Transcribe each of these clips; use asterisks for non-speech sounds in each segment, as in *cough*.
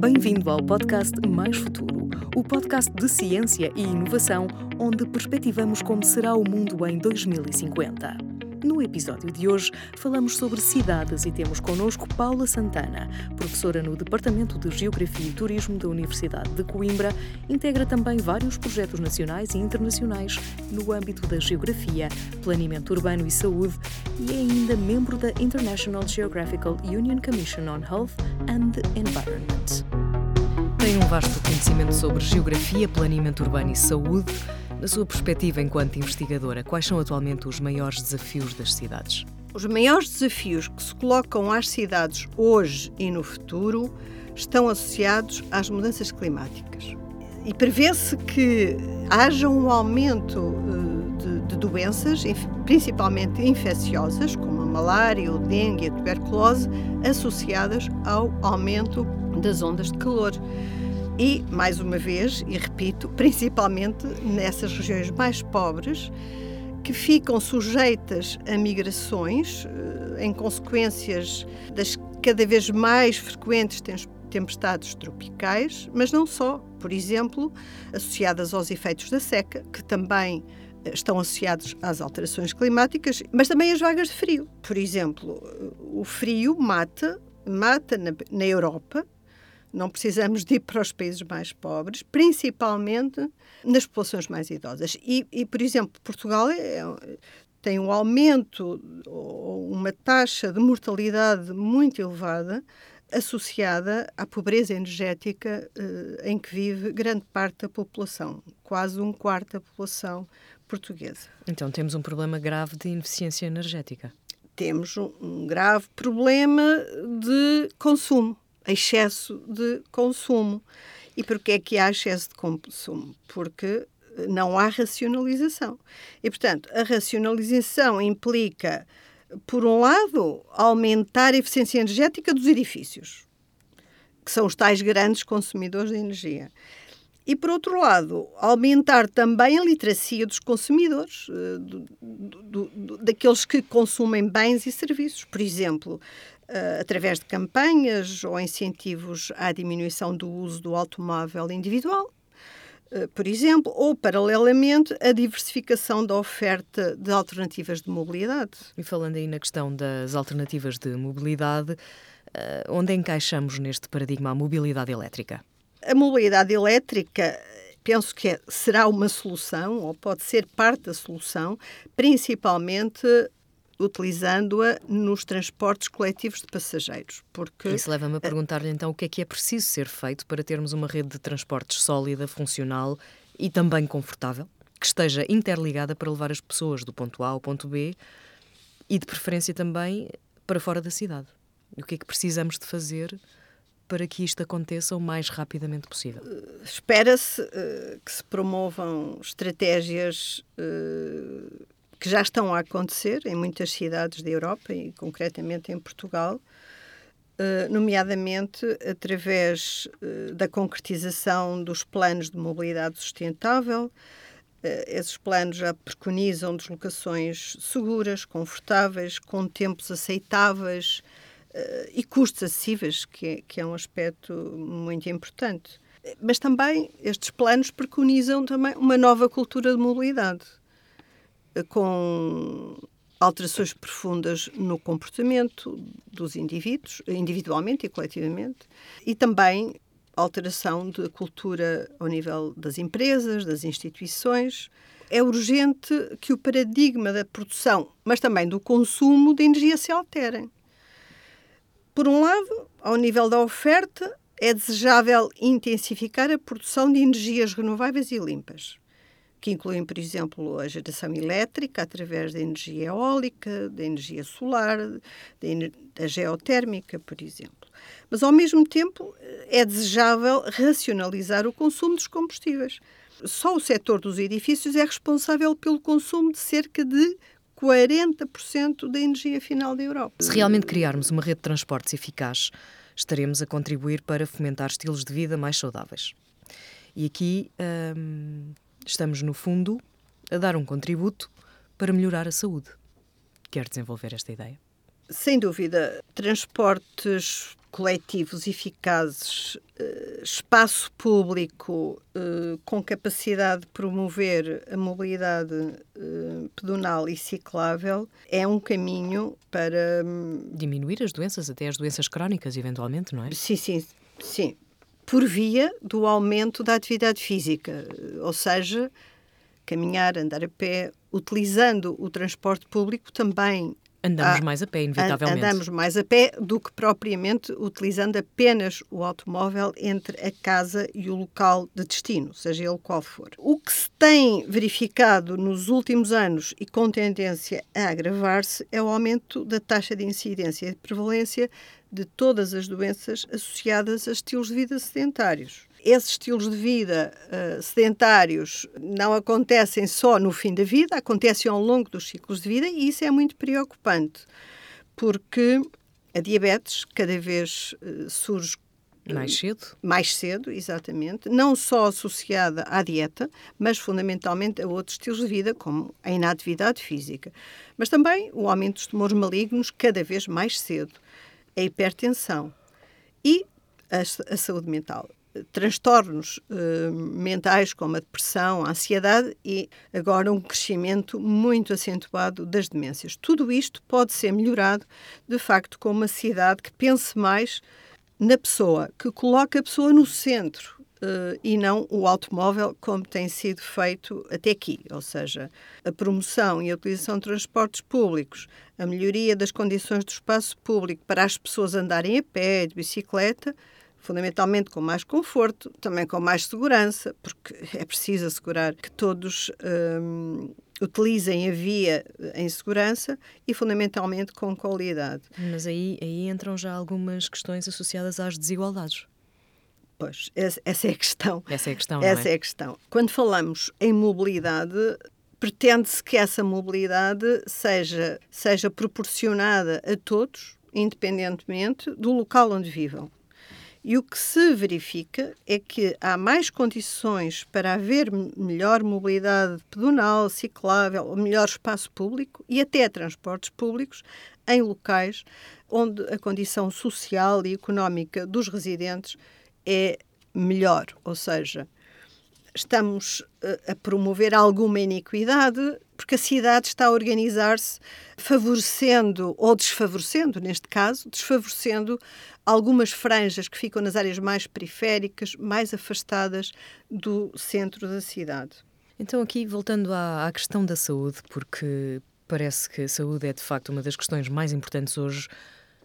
Bem-vindo ao podcast Mais Futuro, o podcast de ciência e inovação, onde perspectivamos como será o mundo em 2050. No episódio de hoje, falamos sobre cidades e temos connosco Paula Santana, professora no Departamento de Geografia e Turismo da Universidade de Coimbra, integra também vários projetos nacionais e internacionais no âmbito da geografia, planeamento urbano e saúde e é ainda membro da International Geographical Union Commission on Health and Environment. Vasto conhecimento sobre geografia, planeamento urbano e saúde na sua perspectiva enquanto investigadora, quais são atualmente os maiores desafios das cidades? Os maiores desafios que se colocam às cidades hoje e no futuro estão associados às mudanças climáticas. E prevê-se que haja um aumento eh, de, de, doenças, principalmente infecciosas, como a malária, o dengue e a tuberculose, associadas ao aumento das ondas de calor. E, mais uma vez, e repito, principalmente nessas regiões mais pobres, que ficam sujeitas a migrações eh, em consequências das cada vez mais frequentes tempestades tropicais, mas não só, por exemplo, associadas aos efeitos da seca, que também eh, estão associados às alterações climáticas, mas também as vagas de frio. Por exemplo, o frio mata, mata na, na Europa não precisamos de ir para os países mais pobres, principalmente nas populações mais idosas. E, e por exemplo, Portugal é, tem um aumento, uma taxa de mortalidade muito elevada associada à pobreza energética eh, em que vive grande parte da população, quase um quarto da população portuguesa. Então temos um problema grave de ineficiência energética. Temos um, um grave problema de consumo excesso de consumo. E porquê é que há excesso de consumo? Porque não há racionalização. E, portanto, a racionalização implica, por um lado, aumentar a eficiência energética dos edifícios, que são os tais grandes consumidores de energia. E, por outro lado, aumentar também a literacia dos consumidores, eh, do, do, do, daqueles que consumem bens e serviços. Por exemplo, uh, através de campanhas ou incentivos à diminuição do uso do automóvel individual, uh, por exemplo, ou, paralelamente, a diversificação da oferta de alternativas de mobilidade. E falando aí na questão das alternativas de mobilidade, uh, onde encaixamos neste paradigma a mobilidade elétrica? A mobilidade elétrica penso que é, será uma solução, ou pode ser parte da solução, principalmente utilizando-a nos transportes coletivos de passageiros. Porque... Isso leva-me a perguntar-lhe então o que é que é preciso ser feito para termos uma rede de transportes sólida, funcional e também confortável, que esteja interligada para levar as pessoas do ponto A ao ponto B e de preferência também para fora da cidade. O que é que precisamos de fazer para que isto aconteça o mais rapidamente possível? Espera-se uh, que se promovam estratégias uh, que já estão a acontecer em muitas cidades da Europa e concretamente em Portugal, eh, nomeadamente através eh, da concretização dos planos de mobilidade sustentável. Eh, esses planos já preconizam deslocações seguras, confortáveis, com tempos aceitáveis e custos acessíveis, é, que é um aspecto muito importante. Mas também estes planos preconizam também uma nova cultura de mobilidade com alterações profundas no comportamento dos indivíduos, individualmente e coletivamente, e também alteração da cultura ao nível das empresas, das instituições. É urgente que o paradigma da produção, mas também do consumo de energia se alterem. Por um lado, ao nível da oferta, é desejável intensificar a produção de energias renováveis e limpas que incluem, por exemplo, a geração elétrica através da energia eólica, da energia solar, da geotérmica, por exemplo. Mas, ao mesmo tempo, é desejável racionalizar o consumo dos combustíveis. Só o setor dos edifícios é responsável pelo consumo de cerca de 40% da energia final da Europa. Se realmente criarmos uma rede de transportes eficaz, estaremos a contribuir para fomentar estilos de vida mais saudáveis. E aqui hum, Estamos, no fundo, a dar um contributo para melhorar a saúde. Quer desenvolver esta ideia? Sem dúvida, transportes coletivos eficazes, eh, espaço público eh, com capacidade de promover a mobilidade eh, pedonal e ciclável é um caminho para hum, diminuir as doenças, até as doenças crónicas, eventualmente, não é? Sim, sim, sim. Por via do aumento da atividade física, ou seja, caminhar, andar a pé, utilizando o transporte público também Andamos ah, mais a pé, inevitavelmente. Andamos mais a pé do que propriamente utilizando apenas o automóvel entre a casa e o local de destino, seja ele qual for. O que se tem verificado nos últimos anos e com tendência a agravar-se é o aumento da taxa de incidência e de prevalência de todas as doenças associadas a estilos de vida sedentários esses estilos de vida uh, sedentários não acontecem só no fim da vida, acontecem ao longo dos ciclos de vida e isso é muito preocupante, porque a diabetes cada vez uh, surge mais cedo? Mais cedo, exatamente. Não só associada à dieta, mas fundamentalmente a outros estilos de vida, como a inatividade física. Mas também o aumento dos tumores malignos cada vez mais cedo, a hipertensão e a, a saúde mental transtornos uh, mentais como a depressão, a ansiedade e agora um crescimento muito acentuado das demências. Tudo isto pode ser melhorado, de facto, com uma cidade que pense mais na pessoa, que coloque a pessoa no centro uh, e não o automóvel, como tem sido feito até aqui, ou seja, a promoção e a utilização de transportes públicos, a melhoria das condições do espaço público para as pessoas andarem a pé, de bicicleta fundamentalmente com mais conforto, também com mais segurança, porque é preciso assegurar que todos um, utilizem a via em segurança e fundamentalmente com qualidade. Mas aí, aí entram já algumas questões associadas às desigualdades. Pois, essa é a questão. Essa é a questão, Essa é? é a questão. Quando falamos em mobilidade, pretende-se que essa mobilidade seja, seja proporcionada a todos, independentemente do local onde vivam. E o que se verifica é que há mais condições para haver melhor mobilidade pedonal, ciclável, melhor espaço público e até transportes públicos em locais onde a condição social e económica dos residentes é melhor, ou seja, estamos eh, a promover alguma iniquidade, porque a cidade está a organizar-se favorecendo ou desfavorecendo, neste caso, desfavorecendo algumas franjas que ficam nas áreas mais periféricas, mais afastadas do centro da cidade. Então, aqui voltando à, à questão da saúde, porque parece que a saúde é de facto uma das questões mais importantes hoje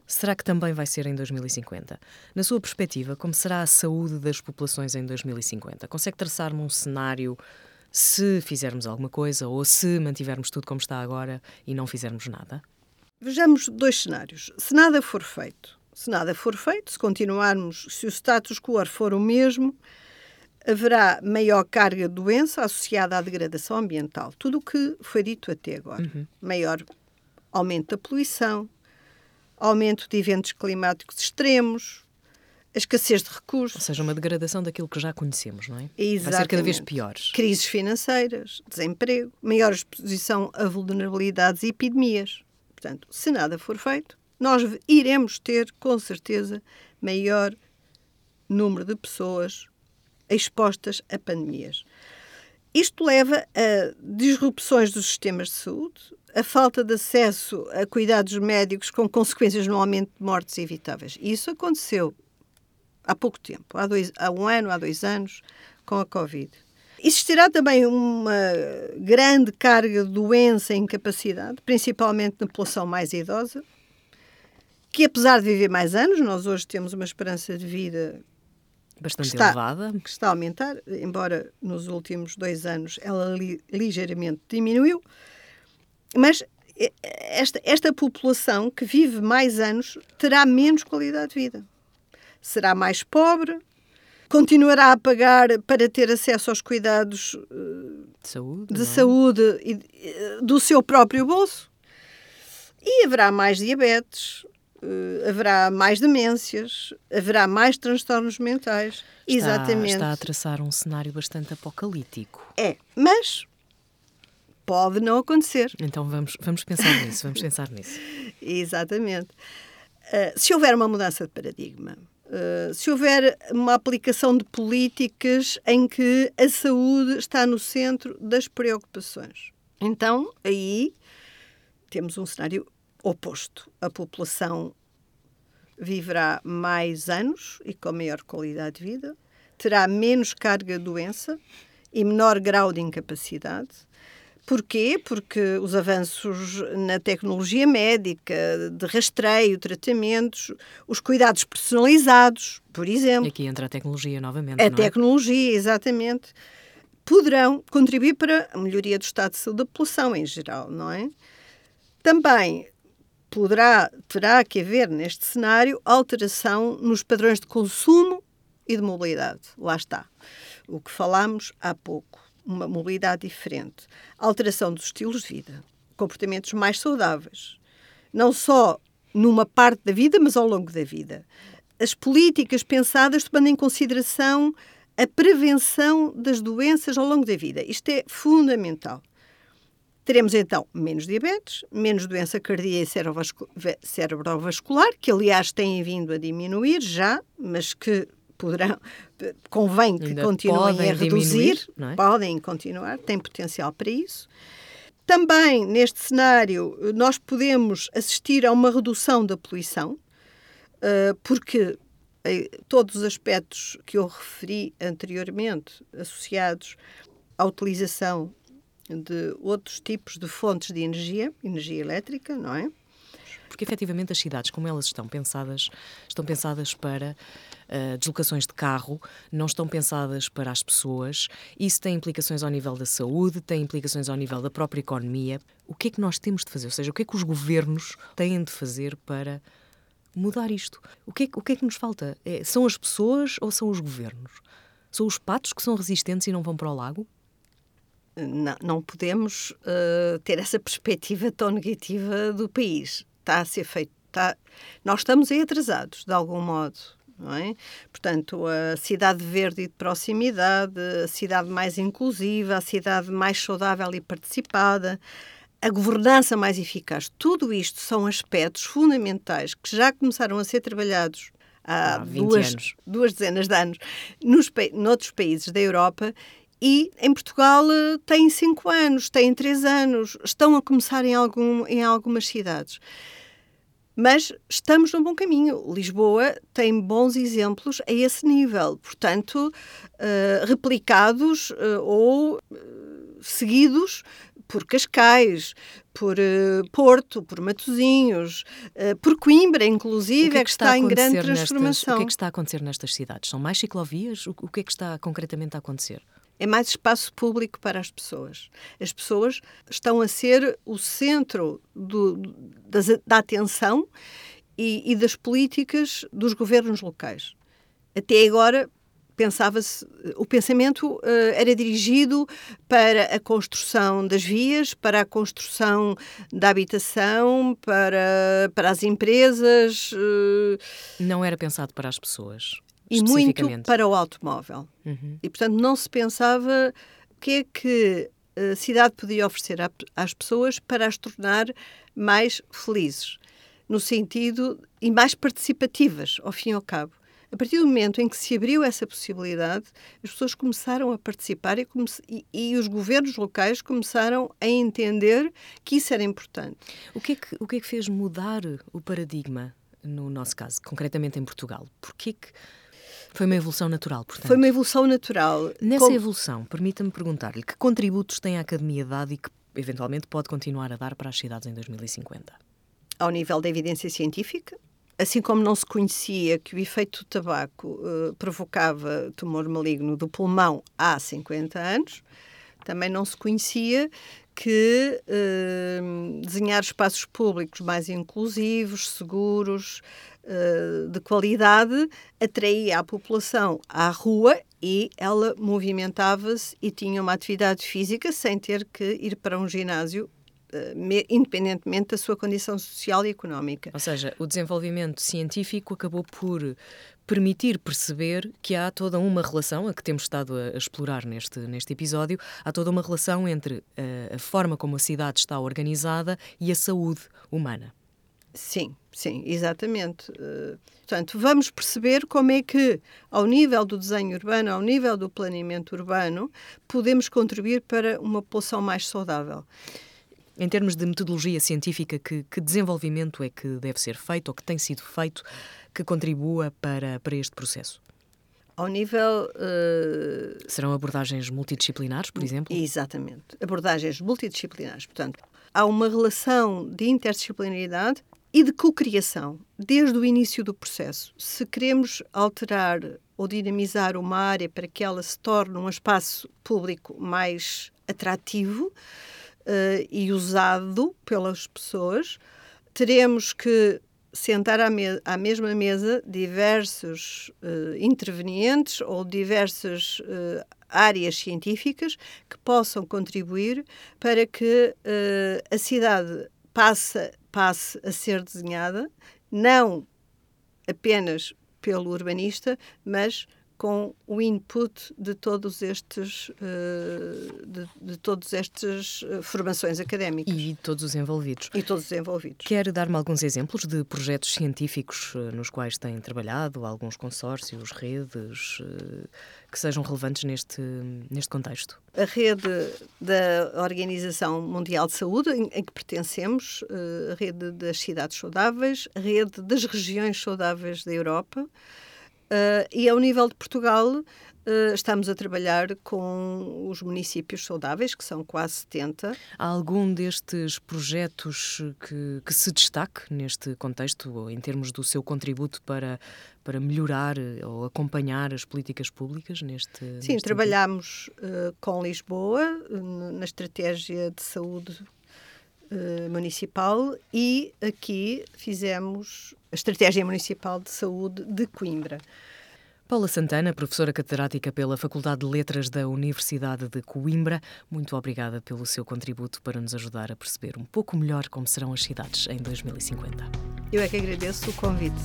será que também vai ser em 2050? Na sua perspectiva, como será a saúde das populações em 2050? Consegue traçar-me um cenário se fizermos alguma coisa ou se mantivermos tudo como está agora e não fizermos nada? Vejamos dois cenários. Se nada for feito, se nada for feito, se continuarmos, se o status quo for o mesmo, haverá maior carga de doença associada à degradação ambiental. Tudo o que foi dito até agora. Uhum. Maior aumento da poluição, aumento de eventos climáticos extremos, a escassez de recursos. Ou seja, uma degradação daquilo que já conhecemos, não é? Exatamente. Vai ser cada vez piores. Crises financeiras, desemprego, maior exposição a vulnerabilidades e epidemias. Portanto, se nada for feito, nós iremos ter, com certeza, maior número de pessoas expostas a pandemias. Isto leva a disrupções dos sistemas de saúde, a falta de acesso a cuidados médicos com consequências no aumento de mortes evitáveis. Isso aconteceu há pouco tempo, há, dois, há um ano, há dois anos, com a Covid. Existirá também uma grande carga de doença e incapacidade, principalmente na população mais idosa, que apesar de viver mais anos, nós hoje temos uma esperança de vida bastante está, elevada, que está a aumentar, embora nos últimos dois anos ela li, ligeiramente diminuiu, mas esta, esta população que vive mais anos terá menos qualidade de vida. Será mais pobre, continuará a pagar para ter acesso aos cuidados uh, de saúde, de é? saúde e, uh, do seu próprio bolso. E haverá mais diabetes, uh, haverá mais demências, haverá mais transtornos mentais. Está, Exatamente. Está a traçar um cenário bastante apocalíptico. É, mas pode não acontecer. Então vamos, vamos pensar nisso, vamos pensar nisso. *laughs* Exatamente. Uh, se houver uma mudança de paradigma, uh, se houver uma aplicação de políticas em que a saúde está no centro das preocupações, então aí temos um cenário oposto. A população viverá mais anos e com maior qualidade de vida, terá menos carga de doença e menor grau de incapacidade. Porquê? Porque os avanços na tecnologia médica, de rastreio, tratamentos, os cuidados personalizados, por exemplo. Aqui entra a tecnologia novamente. A é? tecnologia, exatamente. Poderão contribuir para a melhoria do estado de saúde da população em geral, não é? Também poderá, terá que haver neste cenário alteração nos padrões de consumo e de mobilidade. Lá está. O que falámos há pouco. Uma mobilidade diferente. Alteração dos estilos de vida. Comportamentos mais saudáveis. Não só numa parte da vida, mas ao longo da vida. As políticas pensadas tomando em consideração a prevenção das doenças ao longo da vida. Isto é fundamental. Teremos então menos diabetes, menos doença cardíaca e cerebrovascular, que aliás têm vindo a diminuir já, mas que poderão, convém que Ainda continuem a reduzir, é? podem continuar, têm potencial para isso. Também neste cenário nós podemos assistir a uma redução da poluição, eh, porque eh, todos os aspectos que eu referi anteriormente, associados à utilização de outros tipos de fontes de energia, energia elétrica, não é? Porque efetivamente as cidades, como elas estão pensadas, estão pensadas para uh, deslocações de carro, não estão pensadas para as pessoas. Isso tem implicações ao nível da saúde, tem implicações ao nível da própria economia. O que é que nós temos de fazer? Ou seja, o que é que os governos têm de fazer para mudar isto? O que é, o que, é que nos falta? É, são as pessoas ou são os governos? São os patos que são resistentes e não vão para o lago? não, não podemos uh, ter essa perspectiva tão negativa do país. Está a ser feito. Está... Nós estamos aí atrasados, de algum modo. Não é? Portanto, a cidade verde e de proximidade, a cidade mais inclusiva, a cidade mais saudável e participada, a governança mais eficaz, tudo isto são aspectos fundamentais que já começaram a ser trabalhados há, há duas, duas dezenas de anos nos, noutros países da Europa e em Portugal eh, têm cinco anos, têm três anos, estão a começar em, algum, em algumas cidades. Mas estamos no bom caminho. Lisboa tem bons exemplos a esse nível, portanto, uh, replicados uh, ou uh, seguidos por Cascais, por Porto, por Matosinhos, por Coimbra, inclusive, que é, é que, está, está em grande transformação. Nestas, o que é que está a acontecer nestas cidades? São mais ciclovias? O, o que é que está concretamente a acontecer? É mais espaço público para as pessoas. As pessoas estão a ser o centro do, das, da atenção e, e das políticas dos governos locais. Até agora, pensava-se, o pensamento uh, era dirigido para a construção das vias, para a construção da habitação, para, para as empresas. Uh... Não era pensado para as pessoas e muito para o automóvel. Uhum. E, portanto, não se pensava o que é que a cidade podia oferecer às pessoas para as tornar mais felizes, no sentido e mais participativas, ao fim e ao cabo. A partir do momento em que se abriu essa possibilidade, as pessoas começaram a participar e, e, e, os governos locais começaram a entender que isso era importante. O que é que, o que, é que fez mudar o paradigma, no nosso caso, concretamente em Portugal? Porquê que foi uma evolução natural, portanto. Foi uma evolução natural. Nessa Com... evolução, permita-me perguntar-lhe que contributos tem a Academia dado e que eventualmente pode continuar a dar para as cidades em 2050? Ao nível da evidência científica, assim como não se conhecia que o efeito do tabaco uh, provocava tumor maligno do pulmão há 50 anos, também não se conhecia que uh, desenhar espaços públicos mais inclusivos, seguros, uh, de qualidade, atraía a população à rua e ela movimentava-se e tinha uma atividade física sem ter que ir para um ginásio independentemente da sua condição social e económica. Ou seja, o desenvolvimento científico acabou por permitir perceber que há toda uma relação, a que temos estado a, explorar neste, neste episódio, há toda uma relação entre a, a forma como a cidade está organizada e a saúde humana. Sim, sim, exatamente. Uh, portanto, vamos perceber como é que, ao nível do desenho urbano, ao nível do planeamento urbano, podemos contribuir para uma população mais saudável. Em termos de metodologia científica, que, que desenvolvimento é que deve ser feito ou que tem sido feito que contribua para, para este processo? Ao nível. Uh... Serão abordagens multidisciplinares, por exemplo? Exatamente. Abordagens multidisciplinares. Portanto, há uma relação de interdisciplinaridade e de cocriação desde o início do processo. Se queremos alterar ou dinamizar uma área para que ela se torne um espaço público mais atrativo uh, e usado pelas pessoas, teremos que sentar à, me à mesma mesa diversos uh, intervenientes ou diversas uh, áreas científicas que possam contribuir para que a cidade passe passe a ser desenhada, não apenas pelo urbanista, mas com o input de todos estes uh, de, de todas estas uh, formações académicas. E todos os envolvidos. E todos os envolvidos. Quer dar-me alguns exemplos de projetos científicos uh, nos quais têm trabalhado alguns consórcios redes que sejam relevantes neste neste contexto? A rede da Organização Mundial de Saúde em, em que pertencemos a rede das cidades saudáveis a rede das regiões saudáveis da Europa Uh, e ao nível de Portugal, uh, estamos a trabalhar com os municípios saudáveis, que são quase 70. Há algum destes projetos que, que se destaque neste contexto, em termos do seu contributo para, para melhorar ou acompanhar as políticas públicas neste Sim, neste trabalhamos uh, com Lisboa na estratégia de saúde municipal e aqui fizemos a Estratégia Municipal de Saúde de Coimbra. Paula Santana, professora catedrática pela Faculdade de Letras da Universidade de Coimbra, muito obrigada pelo seu contributo para nos ajudar a perceber um pouco melhor como serão as cidades em 2050. Eu é que agradeço o convite.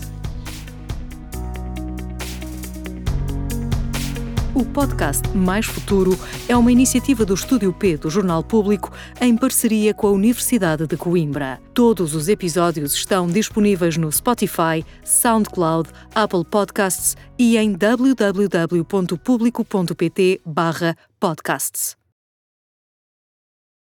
O podcast Mais Futuro é uma iniciativa do Estúdio P do Jornal Público em parceria com a Universidade de Coimbra. Todos os episódios estão disponíveis no Spotify, SoundCloud, Apple Podcasts e em www.publico.pt/podcasts.